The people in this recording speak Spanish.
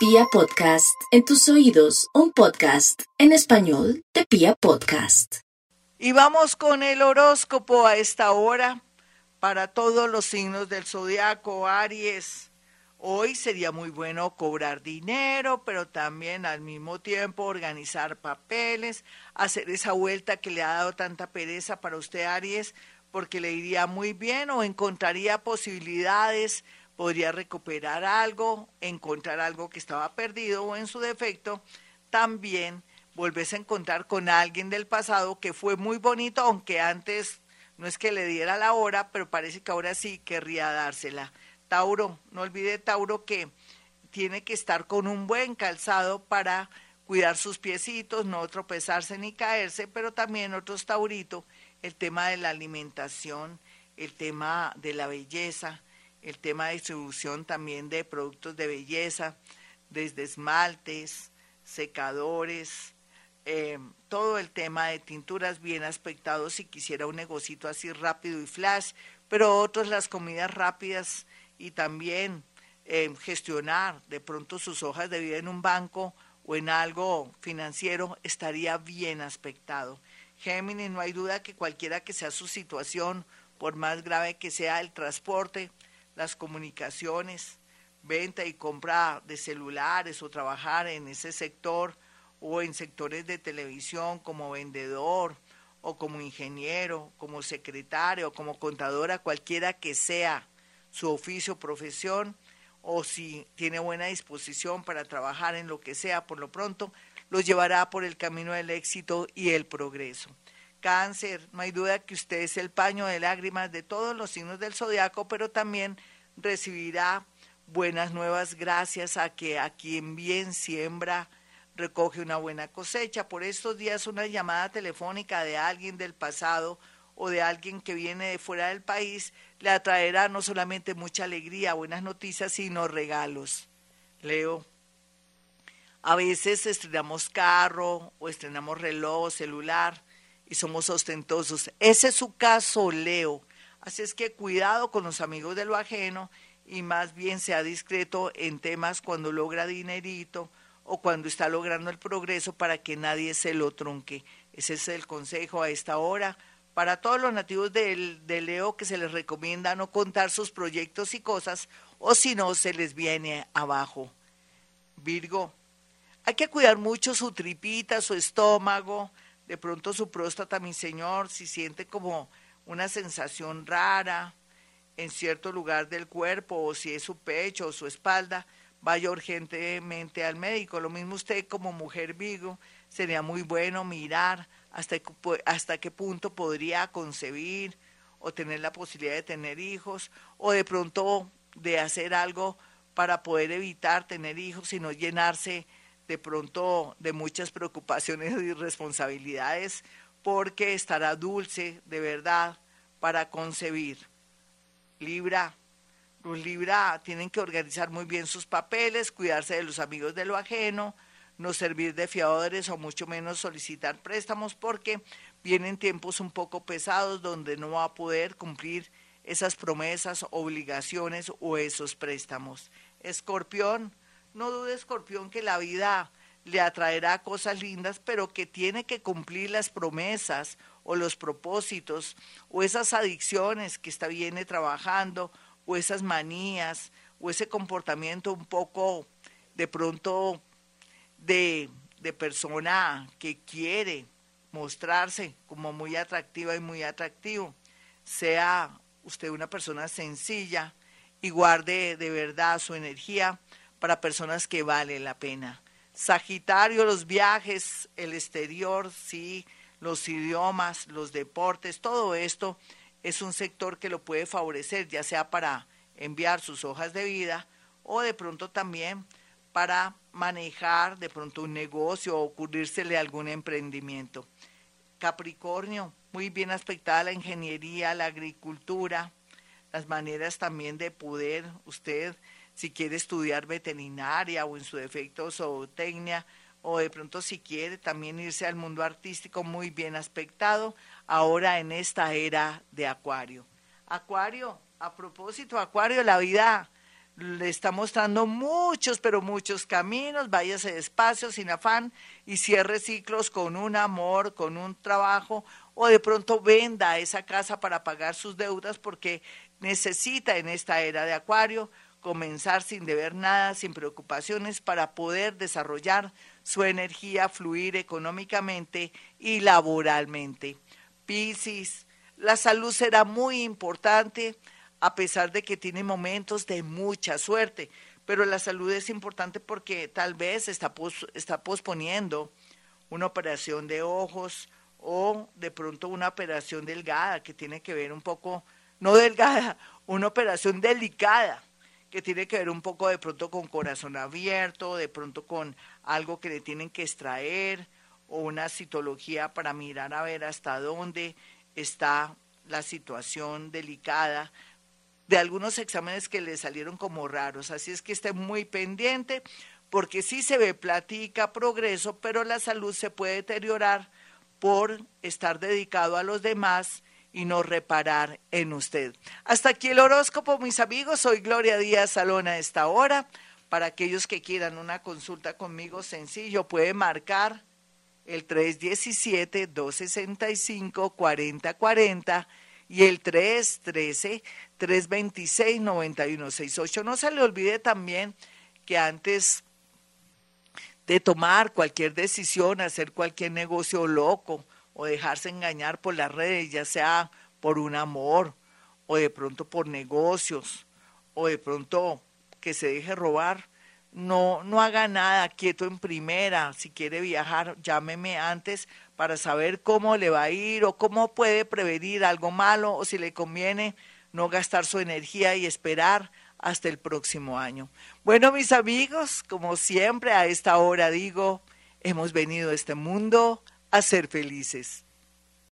Pia Podcast, en tus oídos, un podcast en español de Pia Podcast. Y vamos con el horóscopo a esta hora para todos los signos del zodiaco Aries. Hoy sería muy bueno cobrar dinero, pero también al mismo tiempo organizar papeles, hacer esa vuelta que le ha dado tanta pereza para usted Aries, porque le iría muy bien o encontraría posibilidades, podría recuperar algo, encontrar algo que estaba perdido o en su defecto, también volverse a encontrar con alguien del pasado que fue muy bonito, aunque antes no es que le diera la hora, pero parece que ahora sí querría dársela. Tauro, no olvide Tauro que tiene que estar con un buen calzado para cuidar sus piecitos, no tropezarse ni caerse, pero también otros Taurito, el tema de la alimentación, el tema de la belleza, el tema de distribución también de productos de belleza, desde esmaltes, secadores, eh, todo el tema de tinturas bien aspectados si quisiera un negocito así rápido y flash, pero otros las comidas rápidas y también eh, gestionar de pronto sus hojas de vida en un banco o en algo financiero estaría bien aspectado. Géminis, no hay duda que cualquiera que sea su situación, por más grave que sea el transporte, las comunicaciones, venta y compra de celulares o trabajar en ese sector o en sectores de televisión como vendedor o como ingeniero, como secretario, como contadora, cualquiera que sea su oficio, profesión, o si tiene buena disposición para trabajar en lo que sea, por lo pronto, los llevará por el camino del éxito y el progreso. Cáncer, no hay duda que usted es el paño de lágrimas de todos los signos del zodiaco, pero también recibirá buenas nuevas gracias a que a quien bien siembra recoge una buena cosecha. Por estos días una llamada telefónica de alguien del pasado o de alguien que viene de fuera del país le atraerá no solamente mucha alegría, buenas noticias, sino regalos. Leo. A veces estrenamos carro o estrenamos reloj, celular y somos ostentosos. Ese es su caso, Leo. Así es que cuidado con los amigos de lo ajeno y más bien sea discreto en temas cuando logra dinerito o cuando está logrando el progreso para que nadie se lo trunque. Ese es el consejo a esta hora para todos los nativos de, Leo que se les recomienda no contar sus proyectos y cosas o si no se les viene abajo. Virgo, hay que cuidar mucho su tripita, su estómago, de pronto su próstata, mi señor, si siente como una sensación rara en cierto lugar del cuerpo o si es su pecho o su espalda, vaya urgentemente al médico. Lo mismo usted como mujer Virgo, sería muy bueno mirar hasta, hasta qué punto podría concebir o tener la posibilidad de tener hijos o de pronto de hacer algo para poder evitar tener hijos y no llenarse de pronto de muchas preocupaciones y responsabilidades porque estará dulce de verdad para concebir. Libra, los Libra tienen que organizar muy bien sus papeles, cuidarse de los amigos de lo ajeno, no servir de fiadores o mucho menos solicitar préstamos porque vienen tiempos un poco pesados donde no va a poder cumplir esas promesas, obligaciones o esos préstamos. Escorpión, no dude Escorpión que la vida le atraerá cosas lindas, pero que tiene que cumplir las promesas o los propósitos o esas adicciones que está viene trabajando o esas manías o ese comportamiento un poco de pronto de, persona que quiere mostrarse como muy atractiva y muy atractivo. Sea usted una persona sencilla y guarde de verdad su energía para personas que vale la pena. Sagitario, los viajes, el exterior, sí, los idiomas, los deportes, todo esto es un sector que lo puede favorecer, ya sea para enviar sus hojas de vida o de pronto también para manejar de pronto un negocio o ocurrírsele algún emprendimiento. Capricornio, muy bien aspectada la ingeniería, la agricultura, las maneras también de poder usted, si quiere estudiar veterinaria o en su defecto zootecnia, o de pronto si quiere también irse al mundo artístico muy bien aspectado, ahora en esta era de Acuario. Acuario, a propósito, Acuario, la vida le está mostrando muchos, pero muchos caminos, váyase despacio, sin afán, y cierre ciclos con un amor, con un trabajo, o de pronto venda esa casa para pagar sus deudas porque necesita en esta era de Acuario comenzar sin deber nada, sin preocupaciones, para poder desarrollar su energía, fluir económicamente y laboralmente. Piscis, la salud será muy importante a pesar de que tiene momentos de mucha suerte, pero la salud es importante porque tal vez está, está posponiendo una operación de ojos o de pronto una operación delgada que tiene que ver un poco, no delgada, una operación delicada que tiene que ver un poco de pronto con corazón abierto, de pronto con algo que le tienen que extraer o una citología para mirar a ver hasta dónde está la situación delicada de algunos exámenes que le salieron como raros. Así es que esté muy pendiente porque sí se ve platica, progreso, pero la salud se puede deteriorar por estar dedicado a los demás y no reparar en usted. Hasta aquí el horóscopo, mis amigos. Soy Gloria Díaz Salón a esta hora. Para aquellos que quieran una consulta conmigo sencillo, puede marcar el 317-265-4040 y el 313-326-9168. No se le olvide también que antes de tomar cualquier decisión, hacer cualquier negocio loco o dejarse engañar por las redes, ya sea por un amor o de pronto por negocios o de pronto que se deje robar, no, no haga nada quieto en primera. Si quiere viajar, llámeme antes para saber cómo le va a ir o cómo puede prevenir algo malo o si le conviene no gastar su energía y esperar hasta el próximo año. Bueno, mis amigos, como siempre a esta hora digo, hemos venido a este mundo a ser felices.